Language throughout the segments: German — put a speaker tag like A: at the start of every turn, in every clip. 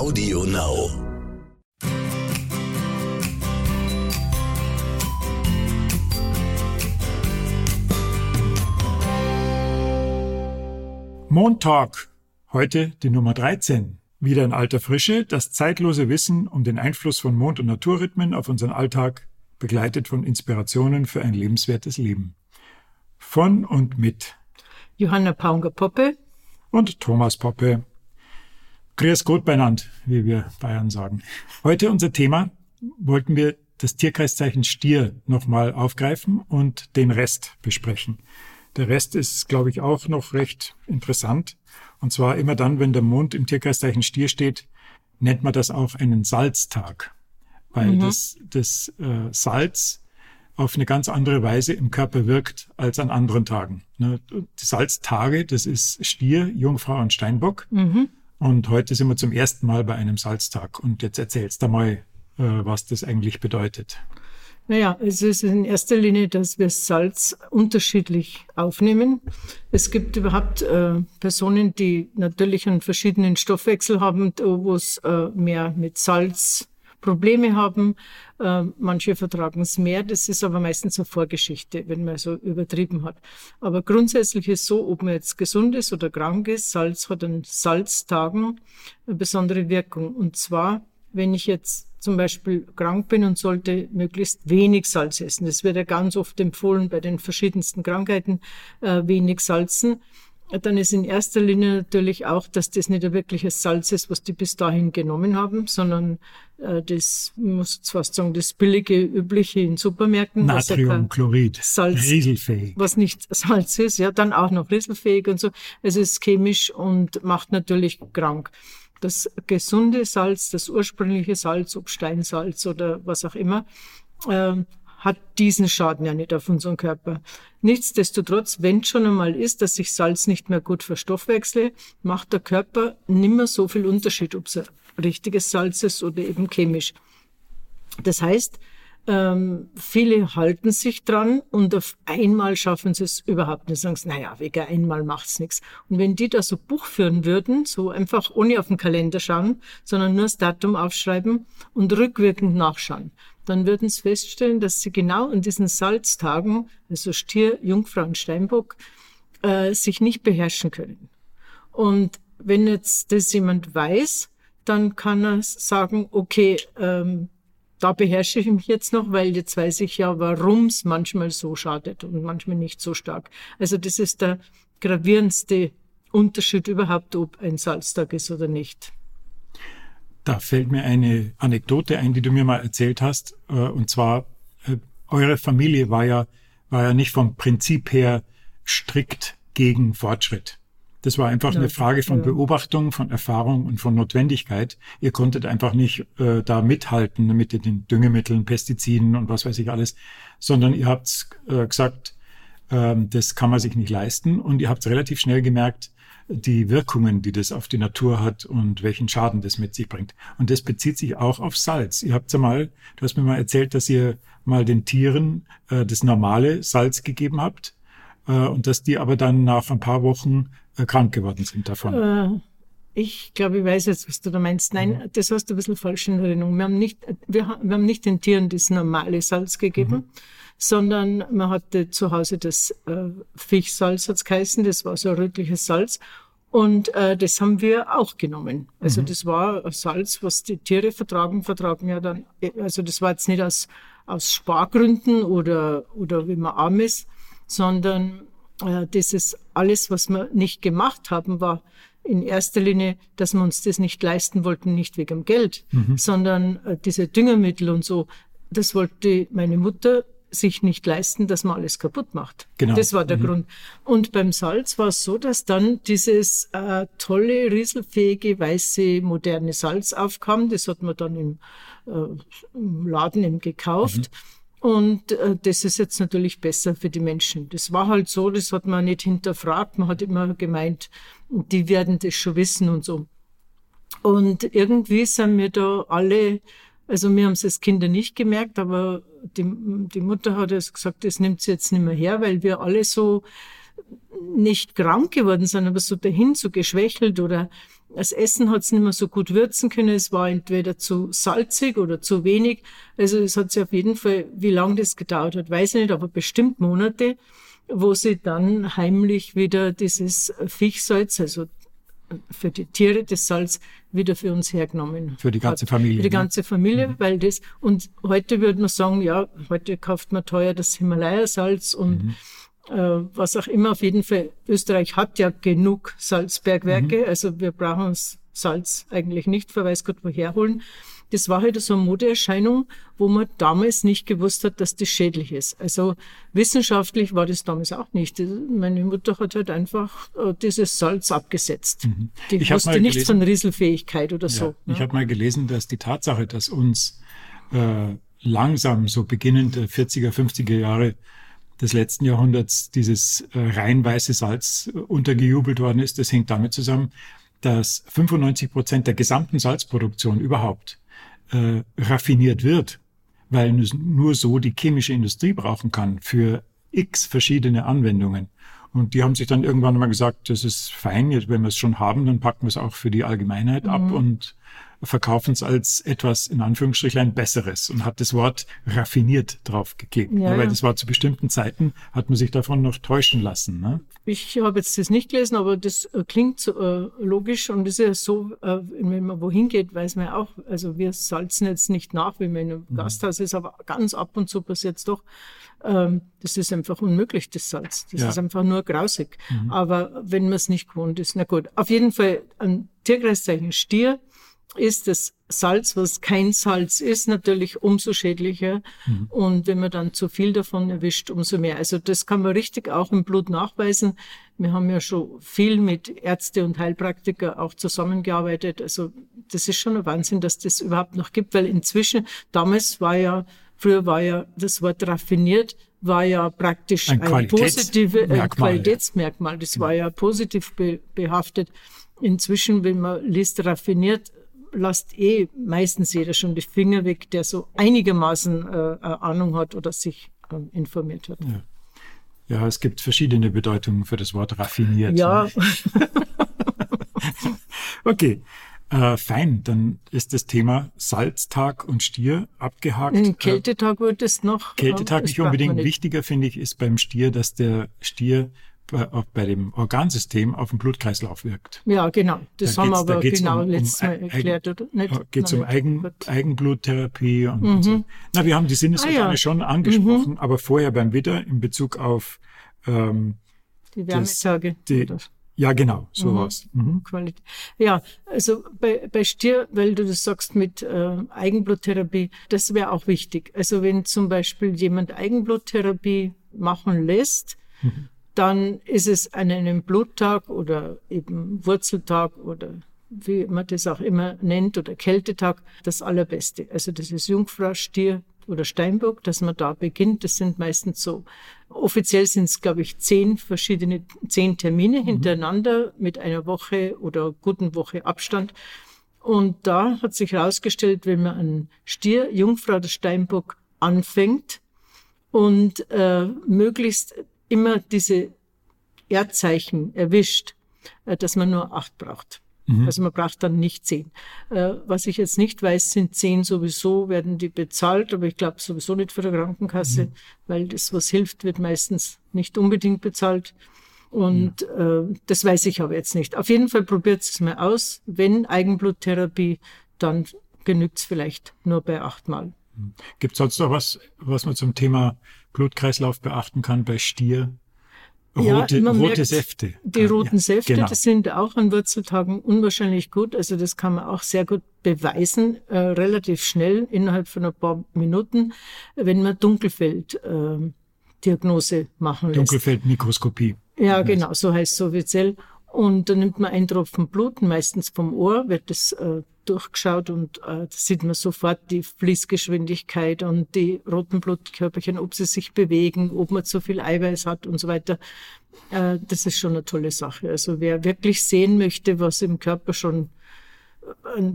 A: Audio Now.
B: Montag. Heute die Nummer 13. Wieder in alter Frische, das zeitlose Wissen um den Einfluss von Mond- und Naturrhythmen auf unseren Alltag, begleitet von Inspirationen für ein lebenswertes Leben. Von und mit
C: Johanna Paunger-Poppe
B: und Thomas Poppe. Grüß Gott beinand, wie wir Bayern sagen. Heute unser Thema wollten wir das Tierkreiszeichen Stier nochmal aufgreifen und den Rest besprechen. Der Rest ist, glaube ich, auch noch recht interessant. Und zwar immer dann, wenn der Mond im Tierkreiszeichen Stier steht, nennt man das auch einen Salztag, weil mhm. das, das äh, Salz auf eine ganz andere Weise im Körper wirkt als an anderen Tagen. Ne? Die Salztage, das ist Stier, Jungfrau und Steinbock. Mhm. Und heute sind wir zum ersten Mal bei einem Salztag. Und jetzt erzählst du mal, äh, was das eigentlich bedeutet.
C: Naja, es ist in erster Linie, dass wir Salz unterschiedlich aufnehmen. Es gibt überhaupt äh, Personen, die natürlich einen verschiedenen Stoffwechsel haben, wo es äh, mehr mit Salz Probleme haben. Äh, manche vertragen es mehr. Das ist aber meistens eine Vorgeschichte, wenn man so übertrieben hat. Aber grundsätzlich ist so, ob man jetzt gesund ist oder krank ist, Salz hat an Salztagen eine besondere Wirkung. Und zwar, wenn ich jetzt zum Beispiel krank bin und sollte möglichst wenig Salz essen. Das wird ja ganz oft empfohlen bei den verschiedensten Krankheiten, äh, wenig salzen. Dann ist in erster Linie natürlich auch, dass das nicht ein wirkliches Salz ist, was die bis dahin genommen haben, sondern äh, das, muss ich fast sagen, das billige, übliche in Supermärkten.
B: Natriumchlorid,
C: Salz, rieselfähig. Was nicht Salz ist, ja, dann auch noch rieselfähig und so. Es ist chemisch und macht natürlich krank das gesunde Salz, das ursprüngliche Salz, ob Steinsalz oder was auch immer, äh, hat diesen Schaden ja nicht auf unseren Körper. Nichtsdestotrotz, wenn schon einmal ist, dass sich Salz nicht mehr gut verstoffwechsle, macht der Körper nimmer so viel Unterschied, ob es richtiges Salz ist oder eben chemisch. Das heißt, ähm, viele halten sich dran und auf einmal schaffen sie es überhaupt nicht. Sagen sie, naja, wegen einmal macht's nichts. Und wenn die da so Buch führen würden, so einfach ohne auf den Kalender schauen, sondern nur das Datum aufschreiben und rückwirkend nachschauen, dann würden sie feststellen, dass sie genau in diesen Salztagen, also Stier, Jungfrau und Steinbock, äh, sich nicht beherrschen können. Und wenn jetzt das jemand weiß, dann kann er sagen, okay, ähm, da beherrsche ich mich jetzt noch, weil jetzt weiß ich ja, warum es manchmal so schadet und manchmal nicht so stark. Also das ist der gravierendste Unterschied überhaupt, ob ein Salztag ist oder nicht.
B: Da fällt mir eine Anekdote ein, die du mir mal erzählt hast. Äh, und zwar, äh, eure Familie war ja, war ja nicht vom Prinzip her strikt gegen Fortschritt. Das war einfach ja, eine Frage von ja. Beobachtung, von Erfahrung und von Notwendigkeit. Ihr konntet einfach nicht äh, da mithalten mit den Düngemitteln, Pestiziden und was weiß ich alles, sondern ihr habt äh, gesagt, äh, das kann man sich nicht leisten und ihr habt relativ schnell gemerkt, die Wirkungen, die das auf die Natur hat und welchen Schaden das mit sich bringt. Und das bezieht sich auch auf Salz. Ihr habt ja mal, du hast mir mal erzählt, dass ihr mal den Tieren äh, das normale Salz gegeben habt äh, und dass die aber dann nach ein paar Wochen äh, krank geworden sind davon. Äh,
C: ich glaube, ich weiß jetzt, was du da meinst. Nein, mhm. das hast du ein bisschen falsch in Erinnerung. Wir haben nicht, wir, wir haben nicht den Tieren das normale Salz gegeben, mhm. Sondern man hatte zu Hause das äh, Fischsalz, hat's geheißen, das war so ein rötliches Salz. Und äh, das haben wir auch genommen. Also mhm. das war Salz, was die Tiere vertragen, vertragen ja dann, also das war jetzt nicht aus, aus Spargründen oder, oder wie man arm ist, sondern äh, das ist alles, was wir nicht gemacht haben, war in erster Linie, dass wir uns das nicht leisten wollten, nicht wegen Geld, mhm. sondern äh, diese Düngermittel und so, das wollte meine Mutter sich nicht leisten, dass man alles kaputt macht. Genau. Das war der mhm. Grund. Und beim Salz war es so, dass dann dieses äh, tolle, rieselfähige, weiße, moderne Salz aufkam. Das hat man dann im, äh, im Laden eben gekauft. Mhm. Und äh, das ist jetzt natürlich besser für die Menschen. Das war halt so, das hat man nicht hinterfragt. Man hat immer gemeint, die werden das schon wissen und so. Und irgendwie sind wir da alle, also wir haben es als Kinder nicht gemerkt, aber die, die Mutter hat es gesagt, das nimmt sie jetzt nicht mehr her, weil wir alle so nicht krank geworden sind, aber so dahin, so geschwächelt oder Das Essen hat es nicht mehr so gut würzen können. Es war entweder zu salzig oder zu wenig. Also es hat sich auf jeden Fall, wie lange das gedauert hat, weiß ich nicht, aber bestimmt Monate, wo sie dann heimlich wieder dieses Fischsalz, also für die Tiere das Salz wieder für uns hergenommen.
B: Für die ganze Familie.
C: Für die ne? ganze Familie, mhm. weil das, und heute würde man sagen, ja, heute kauft man teuer das Himalaya-Salz und mhm. äh, was auch immer. Auf jeden Fall, Österreich hat ja genug Salzbergwerke, mhm. also wir brauchen uns Salz eigentlich nicht, für weiß Gott woher holen das war halt so eine Modeerscheinung, wo man damals nicht gewusst hat, dass das schädlich ist. Also wissenschaftlich war das damals auch nicht. Meine Mutter hat halt einfach äh, dieses Salz abgesetzt. Mhm. Die ich wusste nichts von Rieselfähigkeit oder ja, so.
B: Ich ja. habe mal gelesen, dass die Tatsache, dass uns äh, langsam so beginnend 40er, 50er Jahre des letzten Jahrhunderts dieses äh, rein weiße Salz untergejubelt worden ist, das hängt damit zusammen, dass 95 Prozent der gesamten Salzproduktion überhaupt äh, raffiniert wird, weil nur so die chemische Industrie brauchen kann für x verschiedene Anwendungen. Und die haben sich dann irgendwann mal gesagt, das ist fein, jetzt wenn wir es schon haben, dann packen wir es auch für die Allgemeinheit mhm. ab und verkaufen es als etwas in Anführungsstrichlein Besseres und hat das Wort raffiniert draufgeklebt. Ja, weil das war zu bestimmten Zeiten, hat man sich davon noch täuschen lassen. Ne?
C: Ich habe jetzt das nicht gelesen, aber das äh, klingt so, äh, logisch und ist ja so, äh, wenn man wohin geht, weiß man auch, also wir salzen jetzt nicht nach, wenn man in einem mhm. Gasthaus ist, aber ganz ab und zu passiert es doch. Ähm, das ist einfach unmöglich, das Salz. Das ja. ist einfach nur grausig. Mhm. Aber wenn man es nicht gewohnt ist, na gut. Auf jeden Fall ein Tierkreiszeichen Stier ist das Salz, was kein Salz ist, natürlich umso schädlicher. Mhm. Und wenn man dann zu viel davon erwischt, umso mehr. Also das kann man richtig auch im Blut nachweisen. Wir haben ja schon viel mit Ärzte und Heilpraktiker auch zusammengearbeitet. Also das ist schon ein Wahnsinn, dass das überhaupt noch gibt, weil inzwischen, damals war ja, früher war ja das Wort raffiniert, war ja praktisch ein, ein positives Qualitätsmerkmal. Das ja. war ja positiv be behaftet. Inzwischen, wenn man liest raffiniert, lasst eh meistens jeder schon die Finger weg, der so einigermaßen äh, Ahnung hat oder sich äh, informiert hat.
B: Ja. ja. es gibt verschiedene Bedeutungen für das Wort raffiniert.
C: Ja.
B: okay. Äh, fein, dann ist das Thema Salztag und Stier abgehakt.
C: Ein Kältetag wird es noch.
B: Kältetag nicht unbedingt nicht. wichtiger, finde ich, ist beim Stier, dass der Stier auch bei dem Organsystem auf den Blutkreislauf wirkt.
C: Ja, genau. Das da haben wir aber genau um, letztes Mal erklärt,
B: oder? Geht es um Eigen, Eigenbluttherapie und, mhm. und, so. Na, wir haben die Sinnesorgane ah, ja. schon angesprochen, mhm. aber vorher beim Widder in Bezug auf ähm,
C: die Wärmetage.
B: ja, genau, sowas. Mhm.
C: Mhm. Qualität. Ja, also bei, bei Stier, weil du das sagst mit äh, Eigenbluttherapie, das wäre auch wichtig. Also wenn zum Beispiel jemand Eigenbluttherapie machen lässt, mhm dann ist es an einem Bluttag oder eben Wurzeltag oder wie man das auch immer nennt oder Kältetag das allerbeste. Also das ist Jungfrau, Stier oder Steinbock, dass man da beginnt. Das sind meistens so, offiziell sind es, glaube ich, zehn verschiedene, zehn Termine mhm. hintereinander mit einer Woche oder guten Woche Abstand. Und da hat sich herausgestellt, wenn man einen Stier, Jungfrau oder Steinbock anfängt und äh, möglichst immer diese Erdzeichen erwischt, äh, dass man nur acht braucht. Mhm. Also man braucht dann nicht zehn. Äh, was ich jetzt nicht weiß, sind zehn sowieso, werden die bezahlt, aber ich glaube sowieso nicht für die Krankenkasse, mhm. weil das, was hilft, wird meistens nicht unbedingt bezahlt. Und ja. äh, das weiß ich aber jetzt nicht. Auf jeden Fall probiert es mal aus. Wenn Eigenbluttherapie, dann genügt es vielleicht nur bei achtmal.
B: Gibt es sonst noch was, was man zum Thema Blutkreislauf beachten kann bei Stier? Rote, ja, rote Säfte.
C: Die roten ja, Säfte, genau. das sind auch an Wurzeltagen unwahrscheinlich gut. Also das kann man auch sehr gut beweisen, äh, relativ schnell, innerhalb von ein paar Minuten, wenn man Dunkelfeld-Diagnose äh, machen lässt.
B: Dunkelfeldmikroskopie.
C: Ja, genau, so heißt es offiziell. Und dann nimmt man einen Tropfen Blut, meistens vom Ohr, wird das äh, durchgeschaut und äh, da sieht man sofort die Fließgeschwindigkeit und die roten Blutkörperchen, ob sie sich bewegen, ob man zu viel Eiweiß hat und so weiter. Äh, das ist schon eine tolle Sache. Also wer wirklich sehen möchte, was im Körper schon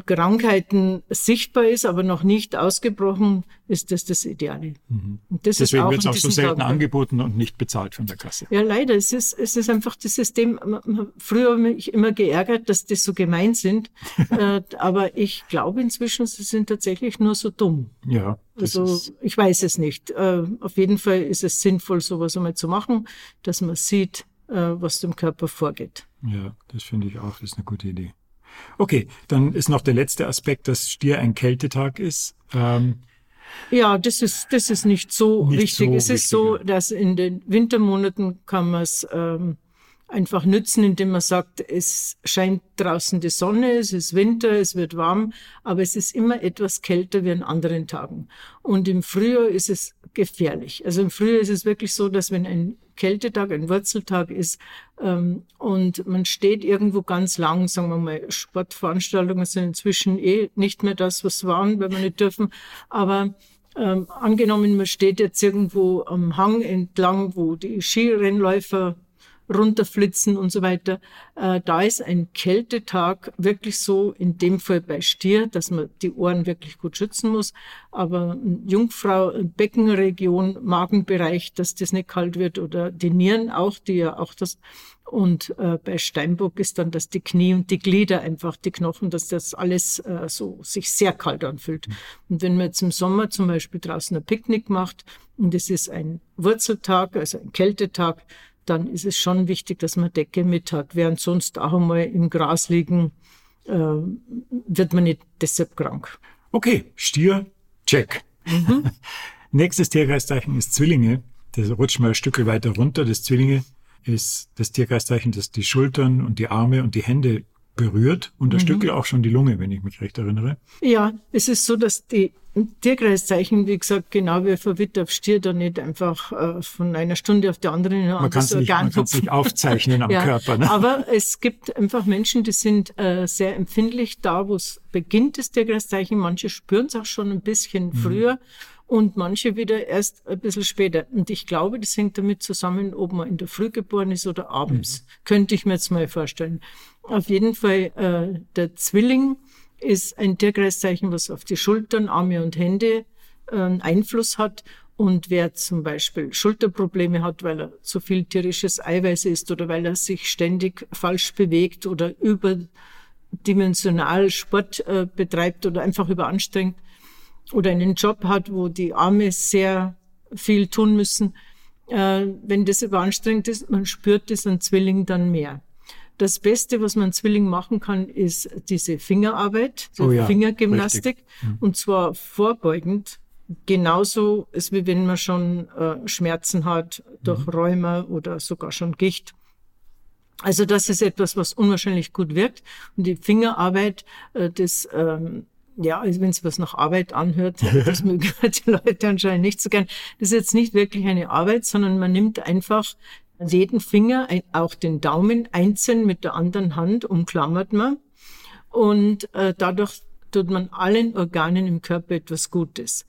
C: Krankheiten sichtbar ist, aber noch nicht ausgebrochen, ist das das Ideale.
B: Mhm. Das Deswegen wird es auch so selten Tag angeboten und nicht bezahlt von der Kasse.
C: Ja, leider. Es ist, es ist einfach das System. Früher habe ich immer geärgert, dass das so gemein sind. äh, aber ich glaube inzwischen, sie sind tatsächlich nur so dumm.
B: Ja.
C: Also ich weiß es nicht. Äh, auf jeden Fall ist es sinnvoll, sowas einmal zu machen, dass man sieht, äh, was dem Körper vorgeht.
B: Ja, das finde ich auch. Das ist eine gute Idee. Okay, dann ist noch der letzte Aspekt, dass Stier ein Kältetag ist. Ähm,
C: ja, das ist, das ist nicht so nicht wichtig. So es ist so, dass in den Wintermonaten kann man es ähm, einfach nützen, indem man sagt, es scheint draußen die Sonne, es ist Winter, es wird warm, aber es ist immer etwas kälter wie an anderen Tagen. Und im Frühjahr ist es gefährlich. Also im Frühjahr ist es wirklich so, dass wenn ein Kältetag, ein Wurzeltag ist ähm, und man steht irgendwo ganz lang, sagen wir mal, Sportveranstaltungen sind inzwischen eh nicht mehr das, was waren, weil wir nicht dürfen, aber ähm, angenommen, man steht jetzt irgendwo am Hang entlang, wo die Skirennläufer runterflitzen und so weiter. Äh, da ist ein Kältetag wirklich so, in dem Fall bei Stier, dass man die Ohren wirklich gut schützen muss. Aber Jungfrau, Beckenregion, Magenbereich, dass das nicht kalt wird oder die Nieren auch, die ja auch das und äh, bei Steinbock ist dann, dass die Knie und die Glieder einfach, die Knochen, dass das alles äh, so sich sehr kalt anfühlt. Und wenn man jetzt im Sommer zum Beispiel draußen ein Picknick macht und es ist ein Wurzeltag, also ein Kältetag, dann ist es schon wichtig, dass man Decke mit hat. Während sonst auch einmal im Gras liegen, äh, wird man nicht deshalb krank.
B: Okay, Stier, check. Mhm. Nächstes Tierkreiszeichen ist Zwillinge. Das rutscht mal ein Stück weiter runter. Das Zwillinge ist das Tierkreiszeichen, das die Schultern und die Arme und die Hände berührt und ein mhm. Stückel auch schon die Lunge, wenn ich mich recht erinnere.
C: Ja, es ist so, dass die Tierkreiszeichen, wie gesagt, genau wie verwitt auf Stier, da nicht einfach äh, von einer Stunde auf die andere in ein
B: man anderes Organ Man kann es nicht aufzeichnen am ja, Körper. Ne?
C: Aber es gibt einfach Menschen, die sind äh, sehr empfindlich da, wo es beginnt, das Tierkreiszeichen. Manche spüren es auch schon ein bisschen mhm. früher und manche wieder erst ein bisschen später. Und ich glaube, das hängt damit zusammen, ob man in der Früh geboren ist oder abends. Mhm. Könnte ich mir jetzt mal vorstellen. Auf jeden Fall äh, der Zwilling ist ein Tierkreiszeichen, was auf die Schultern, Arme und Hände äh, Einfluss hat. Und wer zum Beispiel Schulterprobleme hat, weil er zu viel tierisches Eiweiß isst oder weil er sich ständig falsch bewegt oder überdimensional Sport äh, betreibt oder einfach überanstrengt oder einen Job hat, wo die Arme sehr viel tun müssen, äh, wenn das überanstrengend ist, man spürt das an Zwilling dann mehr. Das Beste, was man Zwilling machen kann, ist diese Fingerarbeit, die oh ja, Fingergymnastik. Mhm. Und zwar vorbeugend. Genauso ist wie wenn man schon äh, Schmerzen hat durch mhm. Rheuma oder sogar schon Gicht. Also das ist etwas, was unwahrscheinlich gut wirkt. Und die Fingerarbeit, äh, das ähm, ja, also wenn es was nach Arbeit anhört, das mögen die Leute anscheinend nicht so gern. Das ist jetzt nicht wirklich eine Arbeit, sondern man nimmt einfach jeden Finger, auch den Daumen einzeln mit der anderen Hand umklammert man und äh, dadurch tut man allen Organen im Körper etwas Gutes.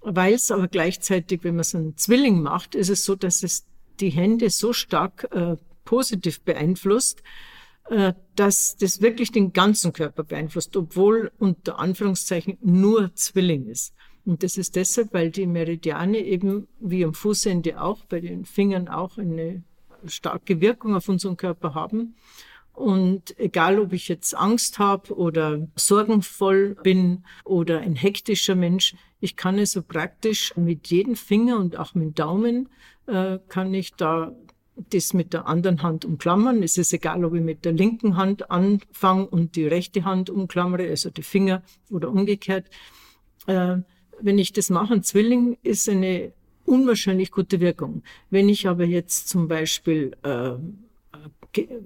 C: Weil es aber gleichzeitig, wenn man so einen Zwilling macht, ist es so, dass es die Hände so stark äh, positiv beeinflusst, äh, dass das wirklich den ganzen Körper beeinflusst, obwohl unter Anführungszeichen nur Zwilling ist. Und das ist deshalb, weil die Meridiane eben wie am Fußende auch, bei den Fingern auch eine starke Wirkung auf unseren Körper haben. Und egal, ob ich jetzt Angst habe oder sorgenvoll bin oder ein hektischer Mensch, ich kann es so praktisch mit jedem Finger und auch mit dem Daumen äh, kann ich da das mit der anderen Hand umklammern. Es ist egal, ob ich mit der linken Hand anfange und die rechte Hand umklammere, also die Finger oder umgekehrt. Äh, wenn ich das mache, ein Zwilling ist eine unwahrscheinlich gute Wirkung. Wenn ich aber jetzt zum Beispiel äh,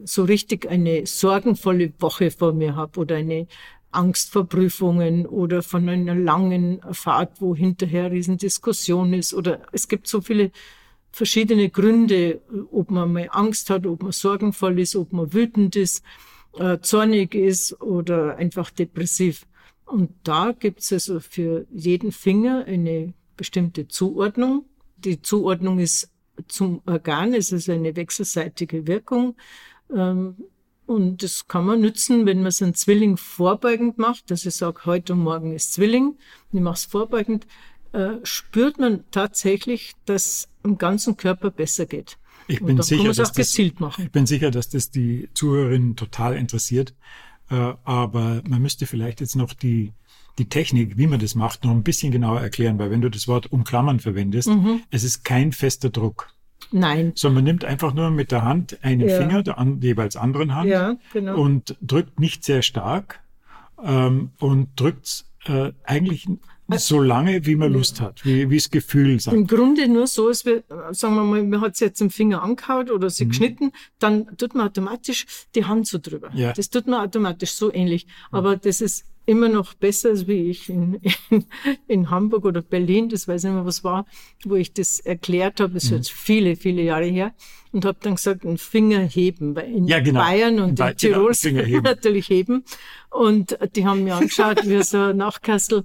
C: so richtig eine sorgenvolle Woche vor mir habe oder eine Angst vor Prüfungen oder von einer langen Fahrt, wo hinterher Riesendiskussion ist oder es gibt so viele verschiedene Gründe, ob man mal Angst hat, ob man sorgenvoll ist, ob man wütend ist, äh, zornig ist oder einfach depressiv. Und da gibt es also für jeden Finger eine bestimmte Zuordnung. Die Zuordnung ist zum Organ, es ist eine wechselseitige Wirkung. Ähm, Und das kann man nützen, wenn man so einen Zwilling vorbeugend macht, dass ich sage, heute und morgen ist Zwilling, und ich mache es vorbeugend, äh, spürt man tatsächlich, dass im ganzen Körper besser geht.
B: Ich bin, sicher, dass das,
C: machen.
B: ich bin sicher, dass das die Zuhörerinnen total interessiert. Äh, aber man müsste vielleicht jetzt noch die, die Technik, wie man das macht, noch ein bisschen genauer erklären, weil wenn du das Wort umklammern verwendest, mhm. es ist kein fester Druck.
C: Nein.
B: Sondern man nimmt einfach nur mit der Hand einen ja. Finger der an, jeweils anderen Hand
C: ja, genau.
B: und drückt nicht sehr stark ähm, und drückt äh, eigentlich so lange, wie man Lust hat, wie, wie das Gefühl sagt.
C: Im Grunde nur so, als wir, sagen wir mal, man hat es jetzt im Finger angehaut oder sie mhm. geschnitten, dann tut man automatisch die Hand so drüber. Ja. Das tut man automatisch so ähnlich. Aber das ist immer noch besser, als wie ich in, in, in Hamburg oder Berlin, das weiß ich nicht mehr, was war, wo ich das erklärt habe, das ist mhm. jetzt viele, viele Jahre her, und habe dann gesagt, einen Finger heben, weil in ja, genau. Bayern und in, in Tirol genau, natürlich heben. Und die haben mir angeschaut, wie so Nachkassel,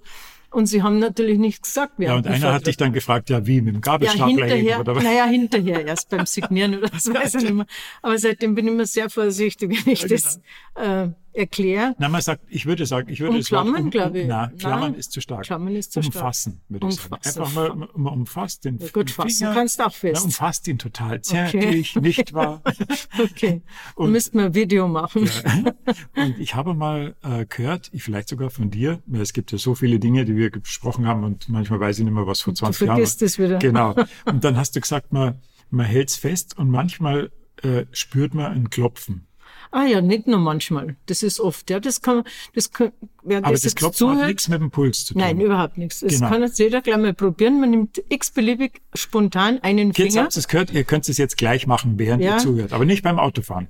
C: und sie haben natürlich nichts gesagt.
B: Ja, und einer hat dich dann gefragt, ja, wie, mit dem Gabelstapler
C: ja, hinterher, oder was? Naja, hinterher, erst beim Signieren oder das weiß ich nicht mehr. Aber seitdem bin ich immer sehr vorsichtig, wenn ich ja, genau. das äh, erkläre.
B: Na, man sagt, ich würde sagen, ich würde
C: Umklammern, um, um, glaube ich.
B: Na, Klammern nein, ist zu stark.
C: Klammern ist zu
B: umfassen, stark. würde ich sagen. Einfach mal, man umfasst den
C: ja, Gut, fassen kannst auch fest.
B: Na, umfasst ihn total zärtlich, okay. nicht wahr?
C: okay. Und, müssten wir ein Video machen.
B: Ja. Und ich habe mal äh, gehört, vielleicht sogar von dir, weil es gibt ja so viele Dinge, die wir besprochen haben und manchmal weiß ich nicht mehr, was vor 20
C: du
B: Jahren
C: war. es wieder.
B: Genau. Und dann hast du gesagt, man, man hält es fest und manchmal äh, spürt man ein Klopfen.
C: Ah ja, nicht nur manchmal. Das ist oft, ja. Das kann, das kann, wer
B: Aber das, das Klopfen zuhört, hat nichts mit dem Puls zu tun.
C: Nein, überhaupt nichts. Das genau. kann jetzt jeder gleich mal probieren. Man nimmt x-beliebig spontan einen Finger.
B: Jetzt habt ihr es gehört, ihr könnt es jetzt gleich machen, während ja. ihr zuhört. Aber nicht beim Autofahren.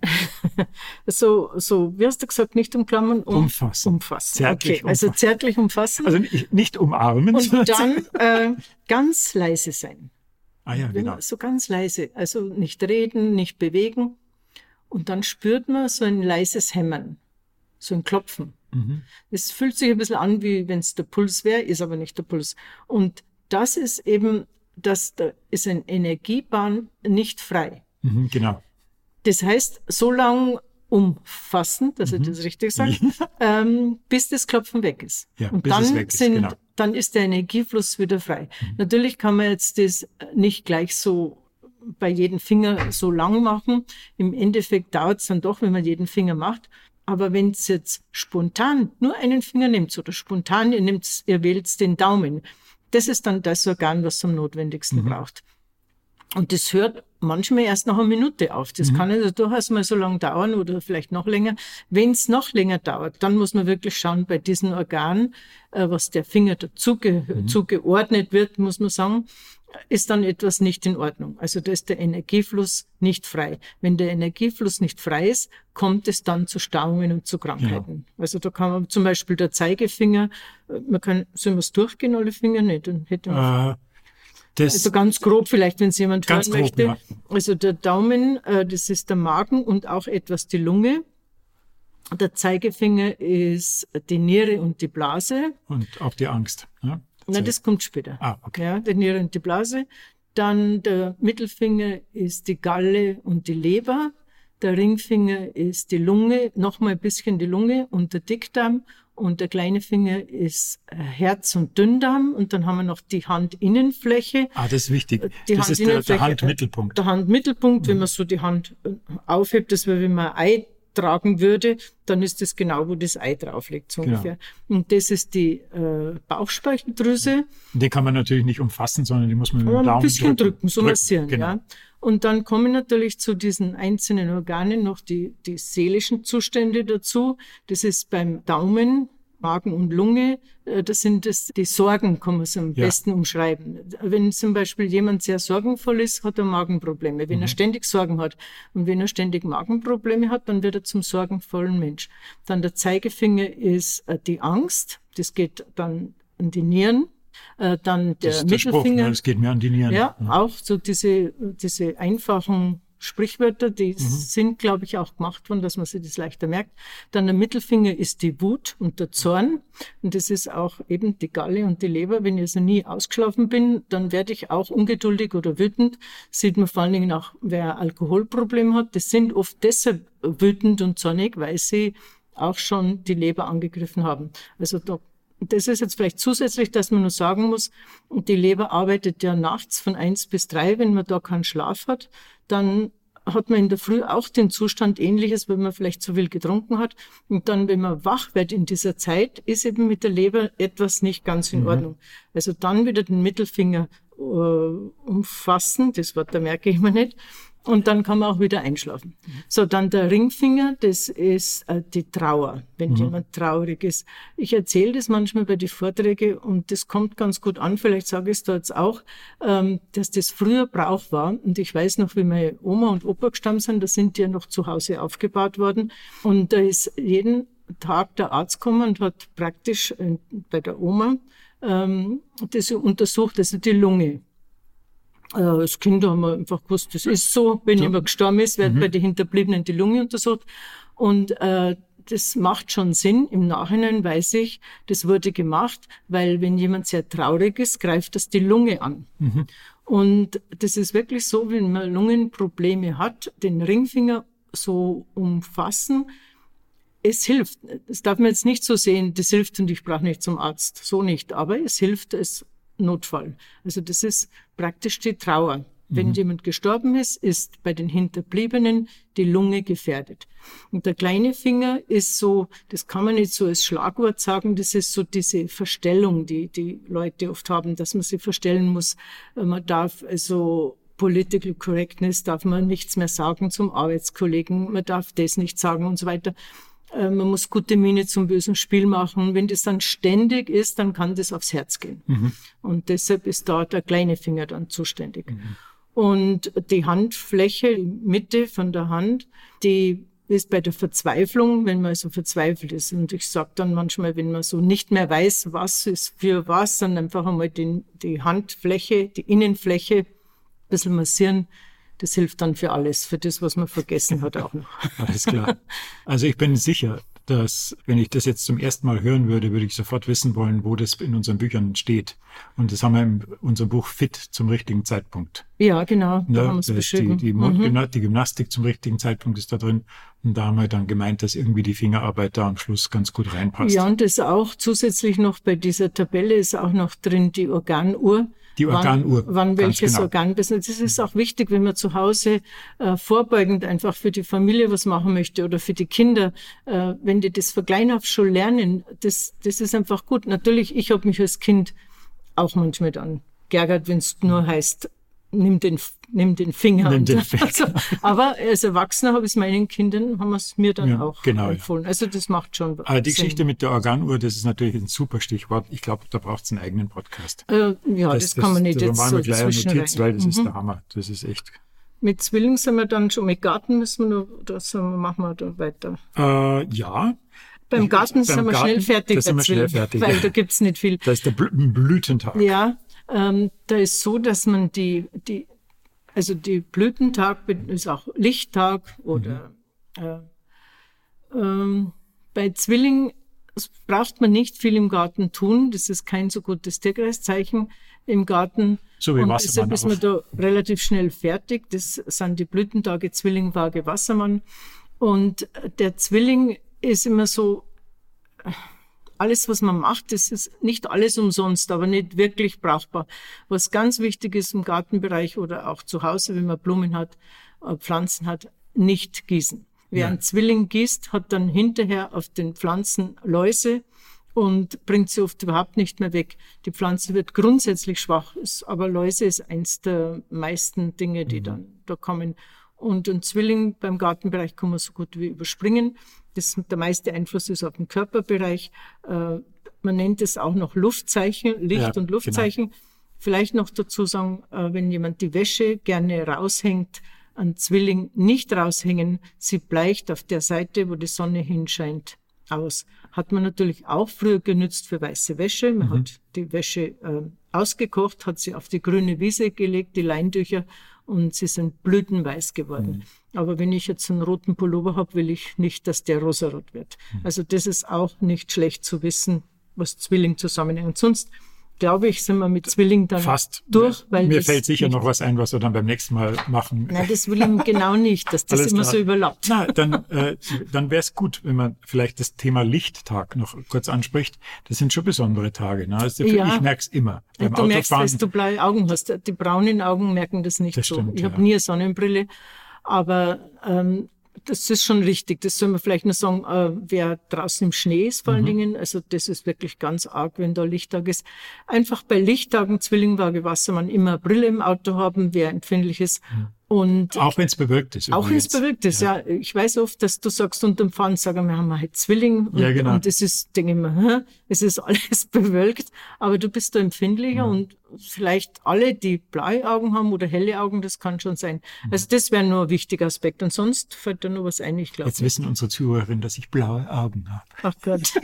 C: so, so, wie hast du gesagt, nicht umklammern?
B: Um, umfassen.
C: Umfassen. Zärtlich okay, also umfassen. also zärtlich umfassen.
B: Also nicht, nicht umarmen.
C: Und dann äh, ganz leise sein.
B: Ah ja, genau.
C: So ganz leise. Also nicht reden, nicht bewegen. Und dann spürt man so ein leises Hämmern, so ein Klopfen. Mhm. Es fühlt sich ein bisschen an, wie wenn es der Puls wäre, ist aber nicht der Puls. Und das ist eben, dass da ist ein Energiebahn nicht frei.
B: Mhm, genau.
C: Das heißt, so lang umfassen, dass mhm. ich das richtig sage, ähm, bis das Klopfen weg ist.
B: Ja,
C: und dann,
B: ist,
C: sind,
B: genau.
C: dann ist der Energiefluss wieder frei. Mhm. Natürlich kann man jetzt das nicht gleich so bei jedem Finger so lang machen. Im Endeffekt dauert es dann doch, wenn man jeden Finger macht. Aber wenn es jetzt spontan nur einen Finger nimmt oder spontan ihr, ihr wählt den Daumen, das ist dann das Organ, was am notwendigsten mhm. braucht. Und das hört manchmal erst nach einer Minute auf. Das mhm. kann also durchaus mal so lange dauern oder vielleicht noch länger. Wenn es noch länger dauert, dann muss man wirklich schauen, bei diesen Organen, äh, was der Finger dazu mhm. zugeordnet wird, muss man sagen, ist dann etwas nicht in Ordnung. Also da ist der Energiefluss nicht frei. Wenn der Energiefluss nicht frei ist, kommt es dann zu Stauungen und zu Krankheiten. Ja. Also da kann man zum Beispiel der Zeigefinger, äh, man kann, sollen wir es durchgehen, alle Finger? nicht? dann hätte man äh, also ganz grob vielleicht, wenn es jemand hören grob, möchte. Ja. Also der Daumen, äh, das ist der Magen und auch etwas die Lunge. Der Zeigefinger ist die Niere und die Blase.
B: Und auch die Angst. Ja?
C: Nein, das kommt später.
B: Ah, okay.
C: Ja, die Niere und die Blase. Dann der Mittelfinger ist die Galle und die Leber. Der Ringfinger ist die Lunge, nochmal ein bisschen die Lunge und der Dickdarm. Und der kleine Finger ist äh, Herz- und Dünndarm. Und dann haben wir noch die Handinnenfläche.
B: Ah, das ist wichtig. Die das ist der, der Handmittelpunkt.
C: Der Handmittelpunkt, mhm. wenn man so die Hand äh, aufhebt, das wäre, wenn man ein Ei tragen würde, dann ist das genau, wo das Ei drauf liegt, so genau. ungefähr. Und das ist die äh, Bauchspeicheldrüse.
B: Die kann man natürlich nicht umfassen, sondern die muss man mit dem
C: Daumen ein bisschen drücken, drücken so
B: drücken,
C: massieren. Genau. Ja. Und dann kommen natürlich zu diesen einzelnen Organen noch die, die seelischen Zustände dazu. Das ist beim Daumen Magen und Lunge, äh, das sind das, die Sorgen, kann man es am ja. besten umschreiben. Wenn zum Beispiel jemand sehr sorgenvoll ist, hat er Magenprobleme. Wenn mhm. er ständig Sorgen hat und wenn er ständig Magenprobleme hat, dann wird er zum sorgenvollen Mensch. Dann der Zeigefinger ist äh, die Angst. Das geht dann an die Nieren. Äh, dann der, der Mittelfinger.
B: Das geht mir an die Nieren.
C: Ja, ja, auch so diese, diese einfachen Sprichwörter, die mhm. sind, glaube ich, auch gemacht worden, dass man sich das leichter merkt. Dann der Mittelfinger ist die Wut und der Zorn. Und das ist auch eben die Galle und die Leber. Wenn ich also nie ausgeschlafen bin, dann werde ich auch ungeduldig oder wütend. Sieht man vor allen Dingen auch, wer ein Alkoholproblem hat. Das sind oft deshalb wütend und zornig, weil sie auch schon die Leber angegriffen haben. Also da das ist jetzt vielleicht zusätzlich, dass man nur sagen muss, die Leber arbeitet ja nachts von eins bis drei, wenn man da keinen Schlaf hat, dann hat man in der Früh auch den Zustand ähnliches, wenn man vielleicht zu viel getrunken hat. Und dann, wenn man wach wird in dieser Zeit, ist eben mit der Leber etwas nicht ganz in mhm. Ordnung. Also dann wieder den Mittelfinger äh, umfassen, das Wort, da merke ich mir nicht, und dann kann man auch wieder einschlafen. So, dann der Ringfinger, das ist äh, die Trauer, wenn mhm. jemand traurig ist. Ich erzähle das manchmal bei den Vorträgen und das kommt ganz gut an. Vielleicht sage ich es da jetzt auch, ähm, dass das früher Brauch war. Und ich weiß noch, wie meine Oma und Opa gestorben sind, da sind die ja noch zu Hause aufgebaut worden. Und da ist jeden Tag der Arzt gekommen und hat praktisch äh, bei der Oma ähm, das untersucht, also die Lunge. Äh, als Kinder haben wir einfach gewusst, das ist so. Wenn ja. jemand gestorben ist, wird mhm. bei den Hinterbliebenen die Lunge untersucht. Und äh, das macht schon Sinn. Im Nachhinein weiß ich, das wurde gemacht, weil wenn jemand sehr traurig ist, greift das die Lunge an. Mhm. Und das ist wirklich so, wenn man Lungenprobleme hat, den Ringfinger so umfassen, es hilft. Das darf man jetzt nicht so sehen, das hilft und ich brauche nicht zum Arzt. So nicht. Aber es hilft, es Notfall. Also das ist praktisch die Trauer. Wenn mhm. jemand gestorben ist, ist bei den Hinterbliebenen die Lunge gefährdet. Und der kleine Finger ist so, das kann man nicht so als Schlagwort sagen, das ist so diese Verstellung, die die Leute oft haben, dass man sie verstellen muss. Man darf also Political Correctness darf man nichts mehr sagen zum Arbeitskollegen, man darf das nicht sagen und so weiter. Äh, man muss gute Miene zum bösen Spiel machen. Wenn das dann ständig ist, dann kann das aufs Herz gehen. Mhm. Und deshalb ist da der kleine Finger dann zuständig. Mhm. Und die Handfläche, die Mitte von der Hand, die ist bei der Verzweiflung, wenn man so verzweifelt ist. Und ich sage dann manchmal, wenn man so nicht mehr weiß, was ist für was, dann einfach einmal die, die Handfläche, die Innenfläche ein bisschen massieren das hilft dann für alles, für das, was man vergessen hat auch noch.
B: Alles klar. Also ich bin sicher, dass wenn ich das jetzt zum ersten Mal hören würde, würde ich sofort wissen wollen, wo das in unseren Büchern steht. Und das haben wir in unserem Buch Fit zum richtigen Zeitpunkt.
C: Ja, genau. Da ja, haben wir es beschrieben.
B: Die, die, mhm. die, Gymnastik zum richtigen Zeitpunkt ist da drin. Und da haben wir dann gemeint, dass irgendwie die Fingerarbeit da am Schluss ganz gut reinpasst.
C: Ja, und das auch zusätzlich noch bei dieser Tabelle ist auch noch drin die Organuhr
B: die Organuhr.
C: Wann, wann welches genau. Organ Das ist auch wichtig, wenn man zu Hause äh, vorbeugend einfach für die Familie was machen möchte oder für die Kinder, äh, wenn die das von klein auf schon lernen, das, das ist einfach gut. Natürlich, ich habe mich als Kind auch manchmal dann geärgert, wenn es nur heißt, nimm den, nimm den Finger. Nimm den Finger. Also, aber als Erwachsener habe ich es meinen Kindern, haben es mir dann ja, auch genau, empfohlen. Ja. Also das macht schon
B: Aber die Sinn. Geschichte mit der Organuhr, das ist natürlich ein super Stichwort. Ich glaube, da braucht es einen eigenen Podcast.
C: Äh, ja, das, das, kann man nicht
B: das, jetzt so gleich Notiz, weil das mhm. ist der Hammer. Das ist echt...
C: Mit Zwillingen sind wir dann schon, mit Garten müssen wir noch, das machen wir da weiter.
B: Äh, ja,
C: beim Garten ich, sind wir Garten, schnell fertig.
B: sind wir schnell fertig.
C: Weil da gibt's nicht viel.
B: Da ist der Blütentag.
C: Ja, ähm, da ist so, dass man die, die, also die Blütentag ist auch Lichttag oder mhm. äh, ähm, bei Zwilling braucht man nicht viel im Garten tun. Das ist kein so gutes Tierkreiszeichen im Garten.
B: So wie
C: und
B: Wassermann.
C: Deshalb ist man da relativ schnell fertig. Das sind die Blütentage Zwilling, Waage, Wassermann. Und der Zwilling ist immer so, alles, was man macht, das ist nicht alles umsonst, aber nicht wirklich brauchbar. Was ganz wichtig ist im Gartenbereich oder auch zu Hause, wenn man Blumen hat, äh, Pflanzen hat, nicht gießen. Wer einen Zwilling gießt, hat dann hinterher auf den Pflanzen Läuse und bringt sie oft überhaupt nicht mehr weg. Die Pflanze wird grundsätzlich schwach, aber Läuse ist eins der meisten Dinge, die mhm. dann da kommen. Und ein Zwilling beim Gartenbereich kann man so gut wie überspringen. Das, der meiste Einfluss ist auf den Körperbereich. Äh, man nennt es auch noch Luftzeichen, Licht- ja, und genau. Luftzeichen. Genau. Vielleicht noch dazu sagen, äh, wenn jemand die Wäsche gerne raushängt, ein Zwilling nicht raushängen, sie bleicht auf der Seite, wo die Sonne hinscheint, aus. Hat man natürlich auch früher genützt für weiße Wäsche. Man mhm. hat die Wäsche äh, ausgekocht, hat sie auf die grüne Wiese gelegt, die Leintücher, und sie sind blütenweiß geworden. Mhm. Aber wenn ich jetzt einen roten Pullover habe, will ich nicht, dass der rosarot wird. Mhm. Also das ist auch nicht schlecht zu wissen, was Zwilling zusammenhängt. Sonst glaube ich, sind wir mit Zwilling dann
B: Fast.
C: durch.
B: Weil Mir fällt sicher noch was ein, was wir dann beim nächsten Mal machen.
C: Nein, das will ich genau nicht, dass das immer klar. so überlappt.
B: Na, dann, äh, dann wäre es gut, wenn man vielleicht das Thema Lichttag noch kurz anspricht. Das sind schon besondere Tage. Ne? Also ja. Ich merke es immer.
C: Beim du merkst, dass du blaue Augen hast. Die braunen Augen merken das nicht
B: das
C: so.
B: Stimmt,
C: ich
B: ja.
C: habe nie eine Sonnenbrille. Aber ähm, das ist schon richtig. Das soll man vielleicht nur sagen, äh, wer draußen im Schnee ist vor allen mhm. Dingen. Also das ist wirklich ganz arg, wenn da Lichttag ist. Einfach bei Lichttagen, Zwillingwaage Wassermann, immer Brille im Auto haben, wer empfindlich ist. Mhm. Und
B: auch wenn es bewölkt ist.
C: Auch wenn es bewölkt ist, ja. ja. Ich weiß oft, dass du sagst unterm Fahren, sagen wir haben halt Zwilling. Und,
B: ja, genau.
C: und es ist, denke ich mir, es ist alles bewölkt, aber du bist da empfindlicher mhm. und vielleicht alle, die blaue Augen haben oder helle Augen, das kann schon sein. Mhm. Also das wäre nur ein wichtiger Aspekt. Und sonst fällt da nur was ein, ich glaube.
B: Jetzt wissen unsere Zuhörerinnen, dass ich blaue Augen habe.
C: Ach Gott.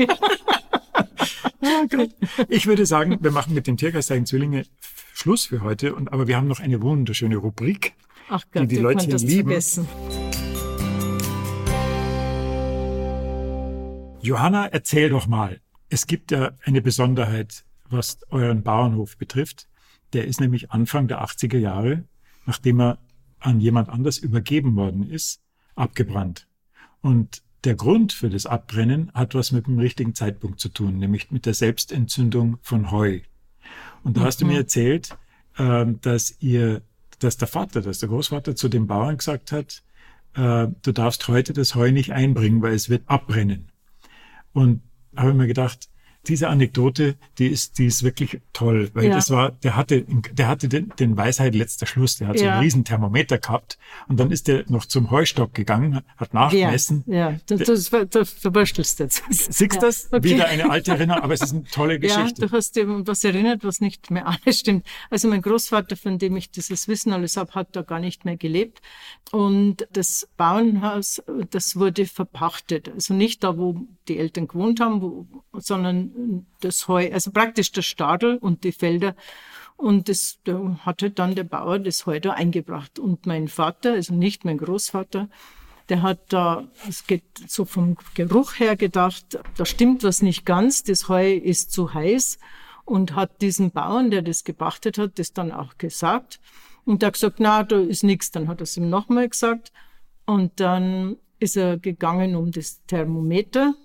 B: oh Gott. Ich würde sagen, wir machen mit dem Tierkreiszeichen Zwillinge Schluss für heute. Und, aber wir haben noch eine wunderschöne Rubrik.
C: Ach Gott,
B: die die Leute hier lieben.
C: Vergessen.
B: Johanna, erzähl doch mal. Es gibt ja eine Besonderheit, was euren Bauernhof betrifft. Der ist nämlich Anfang der 80er Jahre, nachdem er an jemand anders übergeben worden ist, abgebrannt. Und der Grund für das Abbrennen hat was mit dem richtigen Zeitpunkt zu tun, nämlich mit der Selbstentzündung von Heu. Und da mhm. hast du mir mhm. erzählt, ähm, dass ihr dass der Vater, dass der Großvater zu dem Bauern gesagt hat, äh, du darfst heute das Heu nicht einbringen, weil es wird abbrennen. Und habe mir gedacht, diese Anekdote, die ist, die ist wirklich toll, weil ja. das war, der hatte, der hatte den, den Weisheit letzter Schluss, der hat ja. so ein riesen Thermometer gehabt und dann ist der noch zum Heustock gegangen, hat nachgemessen.
C: Ja, ja. das, das, das verwurstelst jetzt.
B: Siehst ja. das? Okay. Wieder eine alte Erinnerung, aber es ist eine tolle Geschichte.
C: Ja, du hast dir was erinnert, was nicht mehr alles stimmt. Also mein Großvater, von dem ich dieses Wissen alles habe, hat da gar nicht mehr gelebt und das Bauernhaus, das wurde verpachtet. Also nicht da, wo die Eltern gewohnt haben, wo, sondern das Heu, also praktisch der Stadel und die Felder. Und das da hatte dann der Bauer das Heu da eingebracht. Und mein Vater, also nicht mein Großvater, der hat da, es geht so vom Geruch her gedacht, da stimmt was nicht ganz, das Heu ist zu heiß und hat diesen Bauern, der das gepachtet hat, das dann auch gesagt. Und der hat gesagt, na, da ist nichts. Dann hat er es ihm nochmal gesagt. Und dann ist er gegangen um das Thermometer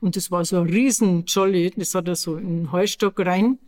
C: und das war so ein riesen Jolly, das hat er so in den Heustock rein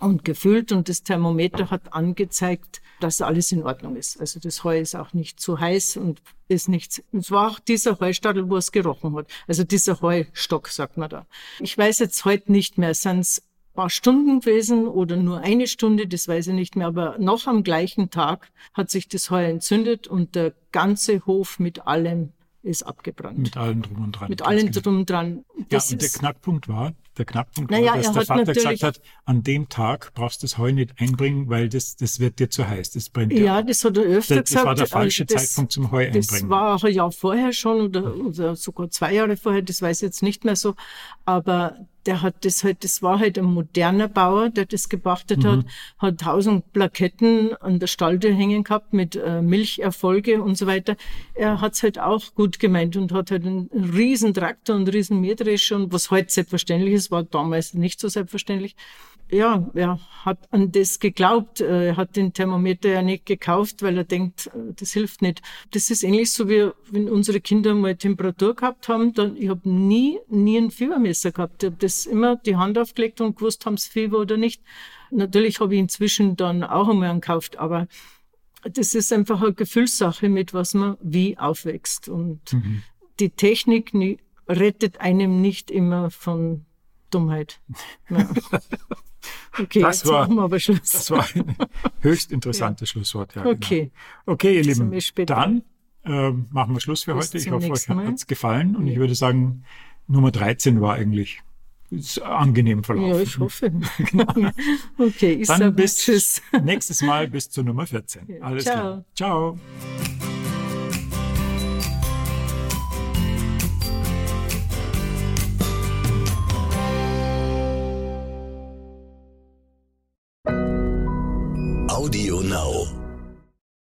C: und gefüllt und das Thermometer hat angezeigt, dass alles in Ordnung ist. Also das Heu ist auch nicht zu heiß und ist nichts. Es war auch dieser Heustadel, wo es gerochen hat. Also dieser Heustock, sagt man da. Ich weiß jetzt heute nicht mehr, sind es paar Stunden gewesen oder nur eine Stunde, das weiß ich nicht mehr, aber noch am gleichen Tag hat sich das Heu entzündet und der ganze Hof mit allem ist abgebrannt.
B: Mit allem drum und dran.
C: Mit allem genau. drum und dran.
B: Das ja, und der Knackpunkt war, der Knackpunkt naja, war, dass der Vater gesagt hat, an dem Tag brauchst du das Heu nicht einbringen, weil das, das wird dir zu heiß, das brennt dir.
C: Ja, das hat er öfter
B: das,
C: gesagt. Das
B: war der falsche das, Zeitpunkt zum Heu einbringen.
C: Das war auch ein Jahr vorher schon oder, oder sogar zwei Jahre vorher, das weiß ich jetzt nicht mehr so. Aber der hat das halt, das war halt ein moderner Bauer, der das gebachtet mhm. hat, hat tausend Plaketten an der Stalde hängen gehabt mit äh, Milcherfolge und so weiter. Er hat's halt auch gut gemeint und hat halt einen riesen Traktor und riesen Mähdrescher und was heute selbstverständlich ist, war damals nicht so selbstverständlich ja, er hat an das geglaubt. Äh, er hat den Thermometer ja nicht gekauft, weil er denkt, äh, das hilft nicht. Das ist ähnlich so wie wenn unsere Kinder mal Temperatur gehabt haben, dann ich habe nie nie ein Fiebermesser gehabt. Ich habe das immer die Hand aufgelegt und gewusst, haben sie Fieber oder nicht. Natürlich habe ich inzwischen dann auch einmal gekauft, aber das ist einfach eine Gefühlssache, mit was man wie aufwächst. Und mhm. die Technik rettet einem nicht immer von Dummheit. Ja. Okay,
B: das
C: jetzt
B: war,
C: machen wir aber Schluss.
B: Das war ein höchst interessantes ja. Schlusswort. Ja,
C: okay.
B: Genau. Okay, ihr Lieben, dann äh, machen wir Schluss für Bis heute. Ich hoffe, euch hat es gefallen. Und ja. ich würde sagen, Nummer 13 war eigentlich angenehm verlaufen.
C: Ja, ich hoffe. genau. Okay, ich
B: Dann bis Tschüss. nächstes Mal bis zur Nummer 14. Ja. Alles Ciao. klar. Ciao.